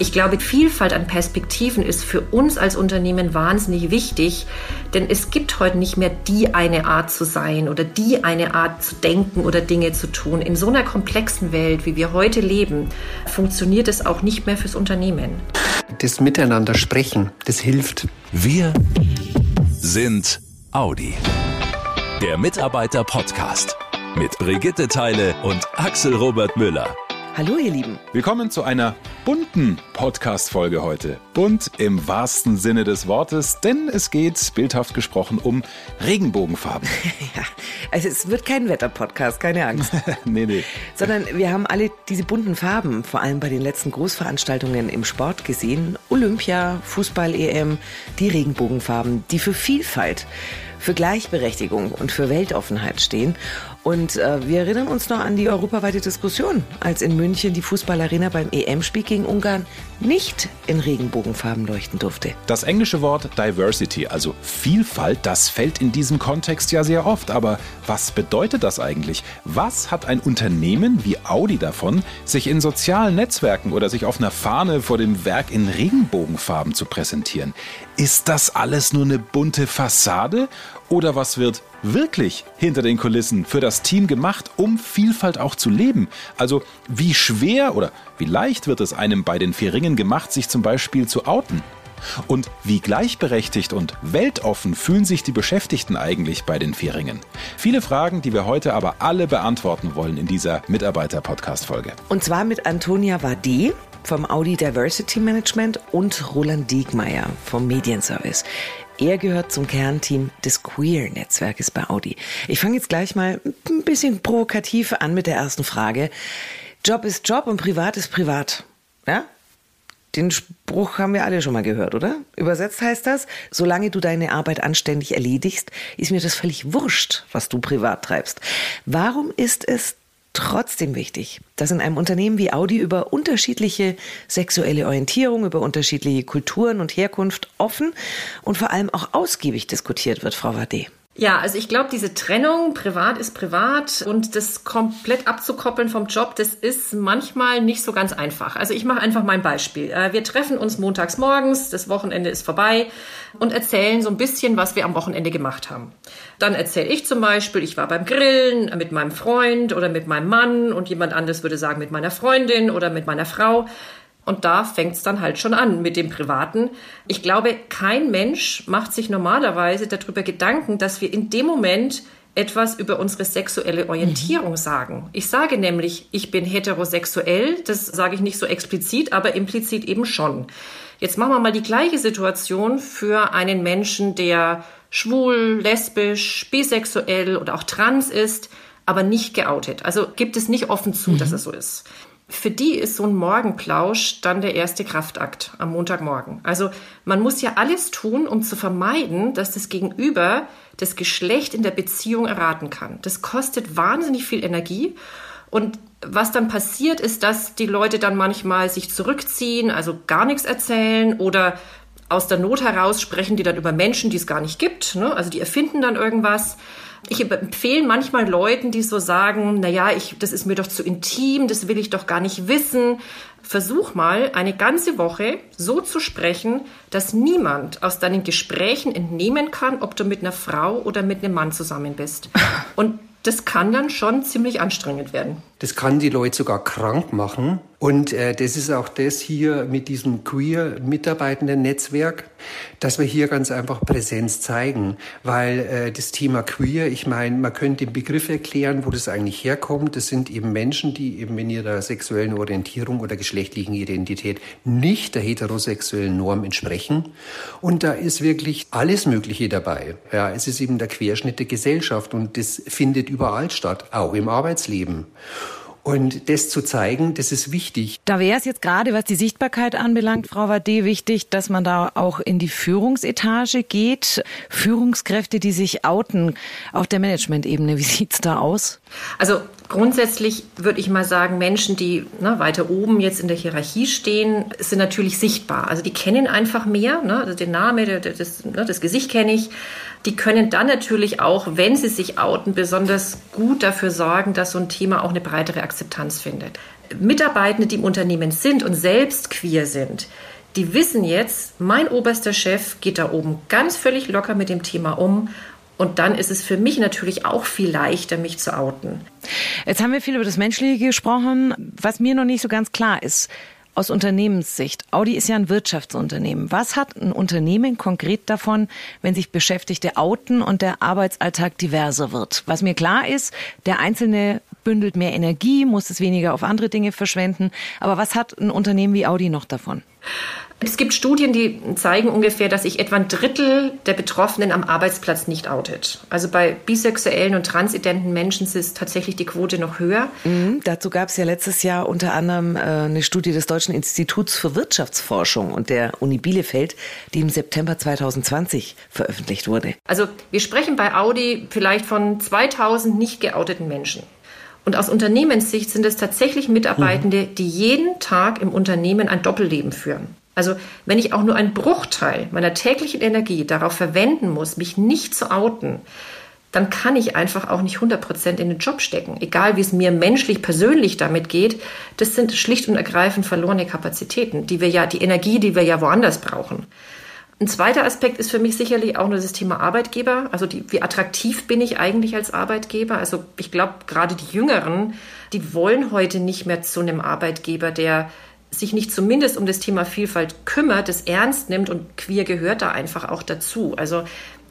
Ich glaube, Vielfalt an Perspektiven ist für uns als Unternehmen wahnsinnig wichtig, denn es gibt heute nicht mehr die eine Art zu sein oder die eine Art zu denken oder Dinge zu tun. In so einer komplexen Welt, wie wir heute leben, funktioniert es auch nicht mehr fürs Unternehmen. Das Miteinander sprechen, das hilft. Wir sind Audi. Der Mitarbeiter-Podcast mit Brigitte Teile und Axel Robert Müller. Hallo ihr Lieben. Willkommen zu einer bunten Podcast-Folge heute. Bunt im wahrsten Sinne des Wortes, denn es geht, bildhaft gesprochen, um Regenbogenfarben. ja, also es wird kein Wetter-Podcast, keine Angst. nee, nee. Sondern wir haben alle diese bunten Farben, vor allem bei den letzten Großveranstaltungen im Sport gesehen. Olympia, Fußball-EM, die Regenbogenfarben, die für Vielfalt für Gleichberechtigung und für Weltoffenheit stehen. Und äh, wir erinnern uns noch an die europaweite Diskussion, als in München die Fußballarena beim EM-Spiel gegen Ungarn nicht in Regenbogenfarben leuchten durfte. Das englische Wort Diversity, also Vielfalt, das fällt in diesem Kontext ja sehr oft. Aber was bedeutet das eigentlich? Was hat ein Unternehmen wie Audi davon, sich in sozialen Netzwerken oder sich auf einer Fahne vor dem Werk in Regenbogenfarben zu präsentieren? Ist das alles nur eine bunte Fassade? Oder was wird wirklich hinter den Kulissen für das Team gemacht, um Vielfalt auch zu leben? Also wie schwer oder wie leicht wird es einem bei den vier Ringen gemacht, sich zum Beispiel zu outen? Und wie gleichberechtigt und weltoffen fühlen sich die Beschäftigten eigentlich bei den vier Ringen? Viele Fragen, die wir heute aber alle beantworten wollen in dieser Mitarbeiter-Podcast-Folge. Und zwar mit Antonia Wadi vom Audi Diversity Management und Roland Diegmeier vom Medienservice. Er gehört zum Kernteam des Queer-Netzwerkes bei Audi. Ich fange jetzt gleich mal ein bisschen provokativ an mit der ersten Frage. Job ist Job und Privat ist Privat. Ja? Den Spruch haben wir alle schon mal gehört, oder? Übersetzt heißt das, solange du deine Arbeit anständig erledigst, ist mir das völlig wurscht, was du privat treibst. Warum ist es trotzdem wichtig, dass in einem Unternehmen wie Audi über unterschiedliche sexuelle Orientierung, über unterschiedliche Kulturen und Herkunft offen und vor allem auch ausgiebig diskutiert wird, Frau Wade. Ja, also ich glaube, diese Trennung, privat ist privat und das komplett abzukoppeln vom Job, das ist manchmal nicht so ganz einfach. Also ich mache einfach mal ein Beispiel. Äh, wir treffen uns montags morgens, das Wochenende ist vorbei und erzählen so ein bisschen, was wir am Wochenende gemacht haben. Dann erzähle ich zum Beispiel, ich war beim Grillen mit meinem Freund oder mit meinem Mann und jemand anderes würde sagen mit meiner Freundin oder mit meiner Frau. Und da fängt es dann halt schon an mit dem Privaten. Ich glaube, kein Mensch macht sich normalerweise darüber Gedanken, dass wir in dem Moment etwas über unsere sexuelle Orientierung mhm. sagen. Ich sage nämlich, ich bin heterosexuell, das sage ich nicht so explizit, aber implizit eben schon. Jetzt machen wir mal die gleiche Situation für einen Menschen, der schwul, lesbisch, bisexuell oder auch trans ist, aber nicht geoutet. Also gibt es nicht offen zu, mhm. dass es so ist für die ist so ein Morgenplausch dann der erste Kraftakt am Montagmorgen. Also man muss ja alles tun, um zu vermeiden, dass das Gegenüber das Geschlecht in der Beziehung erraten kann. Das kostet wahnsinnig viel Energie. Und was dann passiert, ist, dass die Leute dann manchmal sich zurückziehen, also gar nichts erzählen oder aus der Not heraus sprechen die dann über Menschen, die es gar nicht gibt. Ne? Also die erfinden dann irgendwas. Ich empfehle manchmal Leuten, die so sagen, na ja, ich, das ist mir doch zu intim, das will ich doch gar nicht wissen. Versuch mal, eine ganze Woche so zu sprechen, dass niemand aus deinen Gesprächen entnehmen kann, ob du mit einer Frau oder mit einem Mann zusammen bist. Und das kann dann schon ziemlich anstrengend werden. Das kann die Leute sogar krank machen. Und äh, das ist auch das hier mit diesem Queer-Mitarbeitenden-Netzwerk, dass wir hier ganz einfach Präsenz zeigen. Weil äh, das Thema Queer, ich meine, man könnte den Begriff erklären, wo das eigentlich herkommt. Das sind eben Menschen, die eben in ihrer sexuellen Orientierung oder geschlechtlichen Identität nicht der heterosexuellen Norm entsprechen. Und da ist wirklich alles Mögliche dabei. Ja, es ist eben der Querschnitt der Gesellschaft und das findet überall statt, auch im Arbeitsleben. Und das zu zeigen, das ist wichtig. Da wäre es jetzt gerade, was die Sichtbarkeit anbelangt, Frau Wade, wichtig, dass man da auch in die Führungsetage geht. Führungskräfte, die sich outen auf der Management-Ebene. Wie sieht's da aus? Also grundsätzlich würde ich mal sagen, Menschen, die ne, weiter oben jetzt in der Hierarchie stehen, sind natürlich sichtbar. Also die kennen einfach mehr, ne? also den Namen, das, ne, das Gesicht kenne ich. Die können dann natürlich auch, wenn sie sich outen, besonders gut dafür sorgen, dass so ein Thema auch eine breitere Akzeptanz findet. Mitarbeitende, die im Unternehmen sind und selbst queer sind, die wissen jetzt, mein oberster Chef geht da oben ganz völlig locker mit dem Thema um und dann ist es für mich natürlich auch viel leichter, mich zu outen. Jetzt haben wir viel über das Menschliche gesprochen. Was mir noch nicht so ganz klar ist, aus Unternehmenssicht. Audi ist ja ein Wirtschaftsunternehmen. Was hat ein Unternehmen konkret davon, wenn sich Beschäftigte outen und der Arbeitsalltag diverser wird? Was mir klar ist, der Einzelne bündelt mehr Energie, muss es weniger auf andere Dinge verschwenden. Aber was hat ein Unternehmen wie Audi noch davon? Es gibt Studien, die zeigen ungefähr, dass sich etwa ein Drittel der Betroffenen am Arbeitsplatz nicht outet. Also bei bisexuellen und transidenten Menschen ist tatsächlich die Quote noch höher. Mhm, dazu gab es ja letztes Jahr unter anderem äh, eine Studie des Deutschen Instituts für Wirtschaftsforschung und der Uni Bielefeld, die im September 2020 veröffentlicht wurde. Also wir sprechen bei Audi vielleicht von 2000 nicht geouteten Menschen. Und aus Unternehmenssicht sind es tatsächlich Mitarbeitende, die jeden Tag im Unternehmen ein Doppelleben führen. Also wenn ich auch nur einen Bruchteil meiner täglichen Energie darauf verwenden muss, mich nicht zu outen, dann kann ich einfach auch nicht 100% in den Job stecken. Egal wie es mir menschlich, persönlich damit geht, das sind schlicht und ergreifend verlorene Kapazitäten, die wir ja, die Energie, die wir ja woanders brauchen. Ein zweiter Aspekt ist für mich sicherlich auch nur das Thema Arbeitgeber. Also die, wie attraktiv bin ich eigentlich als Arbeitgeber? Also ich glaube, gerade die Jüngeren, die wollen heute nicht mehr zu einem Arbeitgeber, der sich nicht zumindest um das Thema Vielfalt kümmert, es ernst nimmt und queer gehört da einfach auch dazu. Also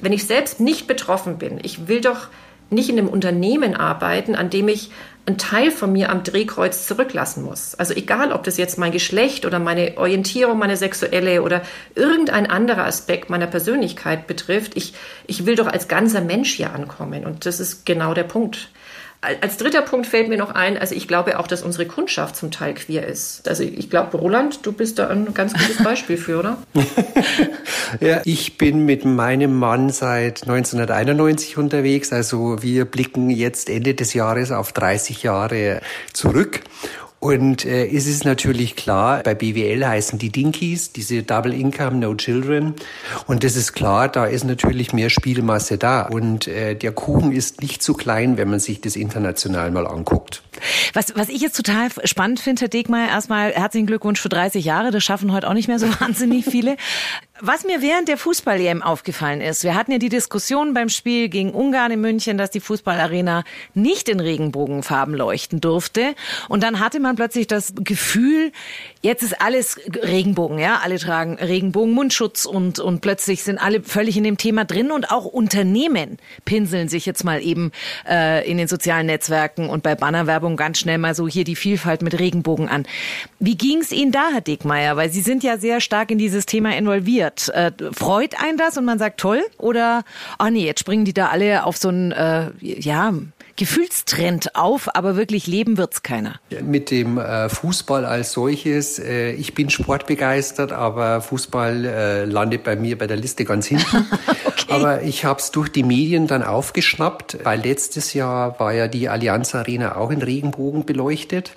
wenn ich selbst nicht betroffen bin, ich will doch nicht in einem Unternehmen arbeiten, an dem ich einen Teil von mir am Drehkreuz zurücklassen muss. Also egal, ob das jetzt mein Geschlecht oder meine Orientierung, meine sexuelle oder irgendein anderer Aspekt meiner Persönlichkeit betrifft, ich, ich will doch als ganzer Mensch hier ankommen. Und das ist genau der Punkt. Als dritter Punkt fällt mir noch ein, also ich glaube auch, dass unsere Kundschaft zum Teil queer ist. Also ich glaube, Roland, du bist da ein ganz gutes Beispiel für, oder? ja, ich bin mit meinem Mann seit 1991 unterwegs. Also wir blicken jetzt Ende des Jahres auf 30 Jahre zurück. Und äh, es ist natürlich klar, bei BWL heißen die Dinkies, diese Double Income, No Children. Und das ist klar, da ist natürlich mehr Spielmasse da. Und äh, der Kuchen ist nicht zu klein, wenn man sich das international mal anguckt. Was, was ich jetzt total spannend finde, Herr Degmeier, erstmal herzlichen Glückwunsch für 30 Jahre. Das schaffen heute auch nicht mehr so wahnsinnig viele. Was mir während der Fußball-EM aufgefallen ist, wir hatten ja die Diskussion beim Spiel gegen Ungarn in München, dass die Fußballarena nicht in Regenbogenfarben leuchten durfte. Und dann hatte man plötzlich das Gefühl, jetzt ist alles Regenbogen, ja, alle tragen Regenbogen, Mundschutz und, und plötzlich sind alle völlig in dem Thema drin und auch Unternehmen pinseln sich jetzt mal eben äh, in den sozialen Netzwerken und bei Bannerwerbung ganz schnell mal so hier die Vielfalt mit Regenbogen an. Wie ging es Ihnen da, Herr Dickmeier? Weil Sie sind ja sehr stark in dieses Thema involviert? Äh, freut einen das und man sagt toll? Oder, oh nee, jetzt springen die da alle auf so einen, äh, ja, Gefühlstrend auf, aber wirklich leben wird's keiner. Mit dem äh, Fußball als solches, äh, ich bin sportbegeistert, aber Fußball äh, landet bei mir bei der Liste ganz hinten. okay. Aber ich habe es durch die Medien dann aufgeschnappt, weil letztes Jahr war ja die Allianz Arena auch in Regenbogen beleuchtet.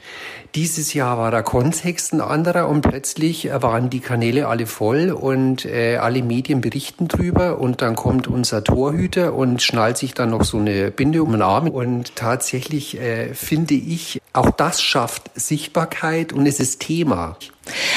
Dieses Jahr war der Kontext ein anderer und plötzlich waren die Kanäle alle voll und äh, alle Medien berichten drüber und dann kommt unser Torhüter und schnallt sich dann noch so eine Binde um den Arm und tatsächlich äh, finde ich, auch das schafft Sichtbarkeit und es ist Thema.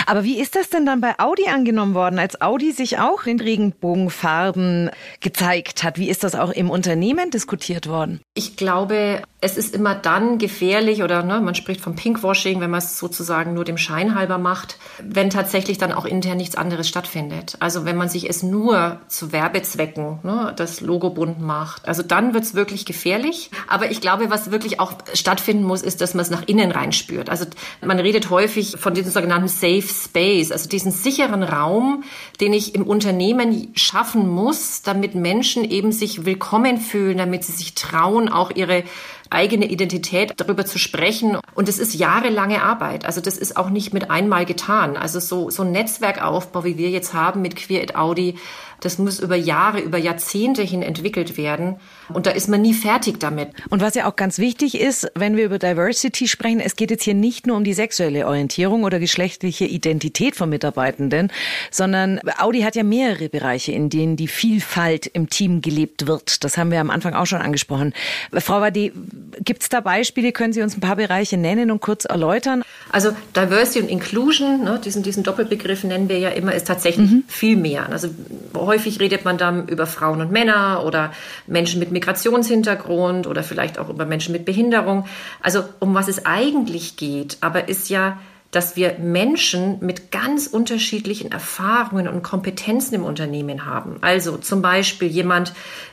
Aber wie ist das denn dann bei Audi angenommen worden, als Audi sich auch in Regenbogenfarben gezeigt hat? Wie ist das auch im Unternehmen diskutiert worden? Ich glaube, es ist immer dann gefährlich oder ne, man spricht vom Pinkwashing, wenn man es sozusagen nur dem Schein halber macht, wenn tatsächlich dann auch intern nichts anderes stattfindet. Also wenn man sich es nur zu Werbezwecken ne, das Logo bunt macht. Also dann wird es wirklich gefährlich. Aber ich glaube, was wirklich auch stattfinden muss, ist, dass man es nach innen reinspürt. Also man redet häufig von diesen sogenannten Safe Space, also diesen sicheren Raum, den ich im Unternehmen schaffen muss, damit Menschen eben sich willkommen fühlen, damit sie sich trauen, auch ihre eigene Identität darüber zu sprechen. Und es ist jahrelange Arbeit. Also das ist auch nicht mit einmal getan. Also so, so ein Netzwerkaufbau, wie wir jetzt haben mit Queer at Audi, Das muss über Jahre, über Jahrzehnte hin entwickelt werden. Und da ist man nie fertig damit. Und was ja auch ganz wichtig ist, wenn wir über Diversity sprechen, es geht jetzt hier nicht nur um die sexuelle Orientierung oder geschlechtliche Identität von Mitarbeitenden, sondern Audi hat ja mehrere Bereiche, in denen die Vielfalt im Team gelebt wird. Das haben wir am Anfang auch schon angesprochen. Frau Wadi, gibt es da Beispiele? Können Sie uns ein paar Bereiche nennen und kurz erläutern? Also Diversity und Inclusion, ne, diesen, diesen Doppelbegriff nennen wir ja immer, ist tatsächlich mhm. viel mehr. Also häufig redet man dann über Frauen und Männer oder Menschen mit Migrationshintergrund oder vielleicht auch über Menschen mit Behinderung. Also um was es eigentlich geht, aber ist ja, dass wir Menschen mit ganz unterschiedlichen Erfahrungen und Kompetenzen im Unternehmen haben. Also zum Beispiel jemand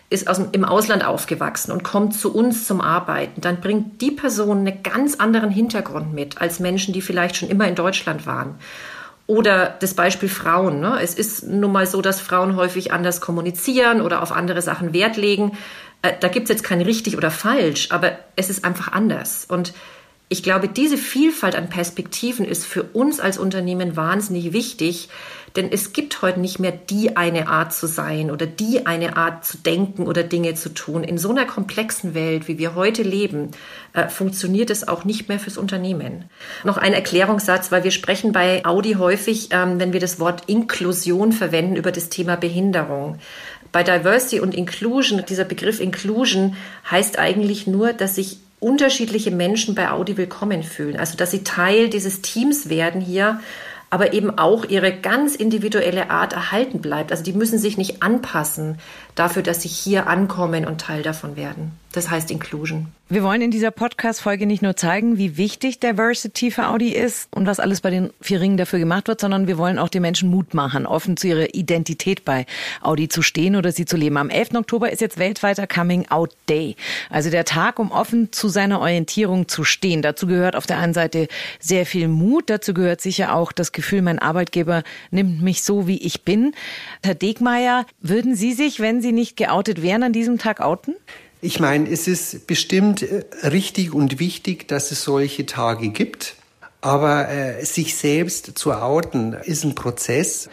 ist aus, im Ausland aufgewachsen und kommt zu uns zum Arbeiten, dann bringt die Person einen ganz anderen Hintergrund mit als Menschen, die vielleicht schon immer in Deutschland waren. Oder das Beispiel Frauen. Ne? Es ist nun mal so, dass Frauen häufig anders kommunizieren oder auf andere Sachen Wert legen. Äh, da gibt es jetzt kein richtig oder falsch, aber es ist einfach anders. Und ich glaube, diese Vielfalt an Perspektiven ist für uns als Unternehmen wahnsinnig wichtig, denn es gibt heute nicht mehr die eine Art zu sein oder die eine Art zu denken oder Dinge zu tun. In so einer komplexen Welt, wie wir heute leben, äh, funktioniert es auch nicht mehr fürs Unternehmen. Noch ein Erklärungssatz, weil wir sprechen bei Audi häufig, ähm, wenn wir das Wort Inklusion verwenden, über das Thema Behinderung. Bei Diversity und Inclusion, dieser Begriff Inclusion heißt eigentlich nur, dass sich unterschiedliche Menschen bei Audi willkommen fühlen. Also, dass sie Teil dieses Teams werden hier aber eben auch ihre ganz individuelle Art erhalten bleibt. Also die müssen sich nicht anpassen dafür, dass sie hier ankommen und Teil davon werden. Das heißt Inclusion. Wir wollen in dieser Podcast-Folge nicht nur zeigen, wie wichtig Diversity für Audi ist und was alles bei den vier Ringen dafür gemacht wird, sondern wir wollen auch den Menschen Mut machen, offen zu ihrer Identität bei Audi zu stehen oder sie zu leben. Am 11. Oktober ist jetzt weltweiter Coming Out Day. Also der Tag, um offen zu seiner Orientierung zu stehen. Dazu gehört auf der einen Seite sehr viel Mut. Dazu gehört sicher auch das Gefühl, mein Arbeitgeber nimmt mich so, wie ich bin. Herr Degmeier, würden Sie sich, wenn Sie nicht geoutet wären, an diesem Tag outen? Ich meine, es ist bestimmt äh, richtig und wichtig, dass es solche Tage gibt. Aber äh, sich selbst zu outen ist ein Prozess.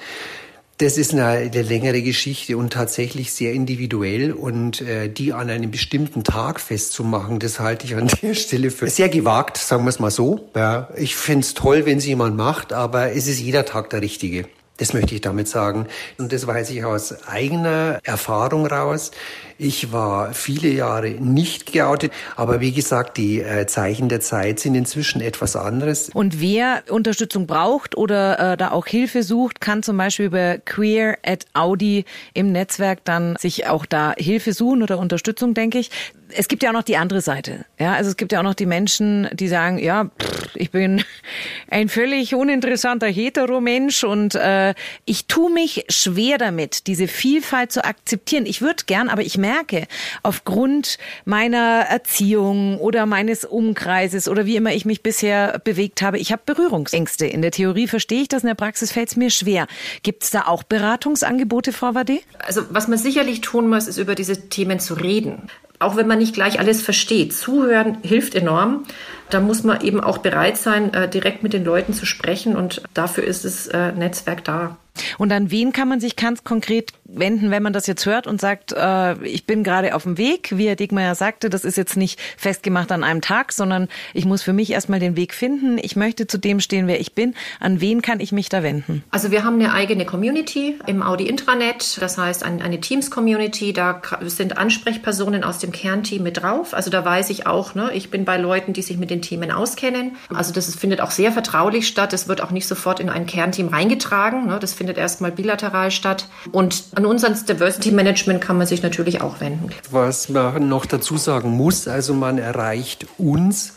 Das ist eine, eine, längere Geschichte und tatsächlich sehr individuell und äh, die an einem bestimmten Tag festzumachen, das halte ich an der Stelle für sehr gewagt, sagen wir es mal so. Ja, ich finde es toll, wenn es jemand macht, aber es ist jeder Tag der richtige. Das möchte ich damit sagen. Und das weiß ich aus eigener Erfahrung raus. Ich war viele Jahre nicht geoutet, aber wie gesagt, die äh, Zeichen der Zeit sind inzwischen etwas anderes. Und wer Unterstützung braucht oder äh, da auch Hilfe sucht, kann zum Beispiel über Queer at Audi im Netzwerk dann sich auch da Hilfe suchen oder Unterstützung, denke ich es gibt ja auch noch die andere Seite. Ja, also es gibt ja auch noch die Menschen, die sagen, ja, pff, ich bin ein völlig uninteressanter Heteromensch und äh, ich tue mich schwer damit, diese Vielfalt zu akzeptieren. Ich würde gern, aber ich merke, aufgrund meiner Erziehung oder meines Umkreises oder wie immer ich mich bisher bewegt habe, ich habe Berührungsängste. In der Theorie verstehe ich das, in der Praxis fällt es mir schwer. Gibt es da auch Beratungsangebote, Frau Wade? Also was man sicherlich tun muss, ist über diese Themen zu reden auch wenn man nicht gleich alles versteht. Zuhören hilft enorm. Da muss man eben auch bereit sein, äh, direkt mit den Leuten zu sprechen und dafür ist das äh, Netzwerk da. Und an wen kann man sich ganz konkret wenden, wenn man das jetzt hört und sagt, äh, ich bin gerade auf dem Weg, wie Herr Dickmeyer sagte, das ist jetzt nicht festgemacht an einem Tag, sondern ich muss für mich erstmal den Weg finden. Ich möchte zu dem stehen, wer ich bin. An wen kann ich mich da wenden? Also wir haben eine eigene Community im Audi Intranet, das heißt eine Teams-Community. Da sind Ansprechpersonen aus dem Kernteam mit drauf. Also da weiß ich auch, ne, ich bin bei Leuten, die sich mit den Themen auskennen. Also das findet auch sehr vertraulich statt. Es wird auch nicht sofort in ein Kernteam reingetragen. Ne. Das findet erstmal bilateral statt. Und an uns ans Diversity Management kann man sich natürlich auch wenden. Was man noch dazu sagen muss, also man erreicht uns,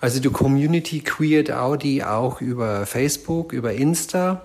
also die Community Queered Audi auch über Facebook, über Insta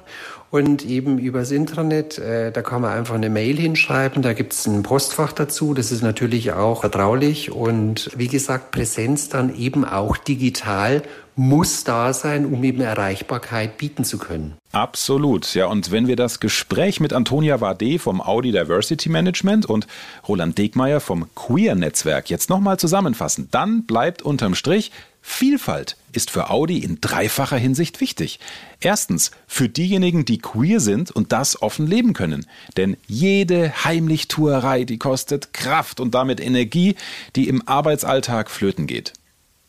und eben übers Intranet. Äh, da kann man einfach eine Mail hinschreiben, da gibt es ein Postfach dazu, das ist natürlich auch vertraulich und wie gesagt, Präsenz dann eben auch digital muss da sein, um eben Erreichbarkeit bieten zu können. Absolut, ja. Und wenn wir das Gespräch mit Antonia Wade vom Audi Diversity Management und Roland Degmeier vom Queer Netzwerk jetzt nochmal zusammenfassen, dann bleibt unterm Strich, Vielfalt ist für Audi in dreifacher Hinsicht wichtig. Erstens für diejenigen, die queer sind und das offen leben können. Denn jede Heimlichtuerei, die kostet Kraft und damit Energie, die im Arbeitsalltag flöten geht.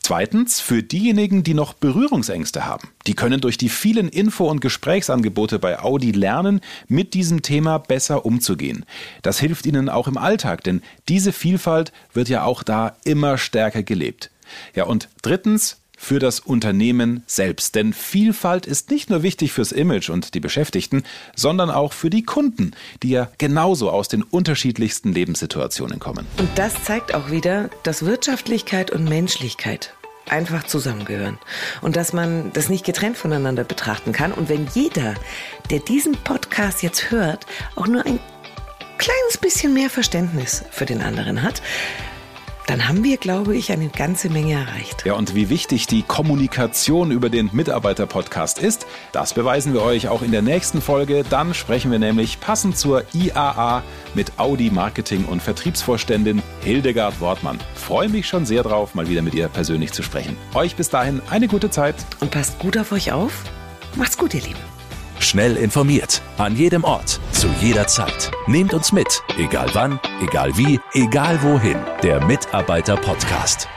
Zweitens, für diejenigen, die noch Berührungsängste haben. Die können durch die vielen Info- und Gesprächsangebote bei Audi lernen, mit diesem Thema besser umzugehen. Das hilft ihnen auch im Alltag, denn diese Vielfalt wird ja auch da immer stärker gelebt. Ja, und drittens, für das Unternehmen selbst. Denn Vielfalt ist nicht nur wichtig fürs Image und die Beschäftigten, sondern auch für die Kunden, die ja genauso aus den unterschiedlichsten Lebenssituationen kommen. Und das zeigt auch wieder, dass Wirtschaftlichkeit und Menschlichkeit einfach zusammengehören und dass man das nicht getrennt voneinander betrachten kann. Und wenn jeder, der diesen Podcast jetzt hört, auch nur ein kleines bisschen mehr Verständnis für den anderen hat, dann haben wir, glaube ich, eine ganze Menge erreicht. Ja, und wie wichtig die Kommunikation über den Mitarbeiter-Podcast ist, das beweisen wir euch auch in der nächsten Folge. Dann sprechen wir nämlich passend zur IAA mit Audi Marketing- und Vertriebsvorständin Hildegard Wortmann. Freue mich schon sehr drauf, mal wieder mit ihr persönlich zu sprechen. Euch bis dahin eine gute Zeit. Und passt gut auf euch auf. Macht's gut, ihr Lieben. Schnell informiert, an jedem Ort, zu jeder Zeit. Nehmt uns mit, egal wann, egal wie, egal wohin. Der Mitarbeiter-Podcast.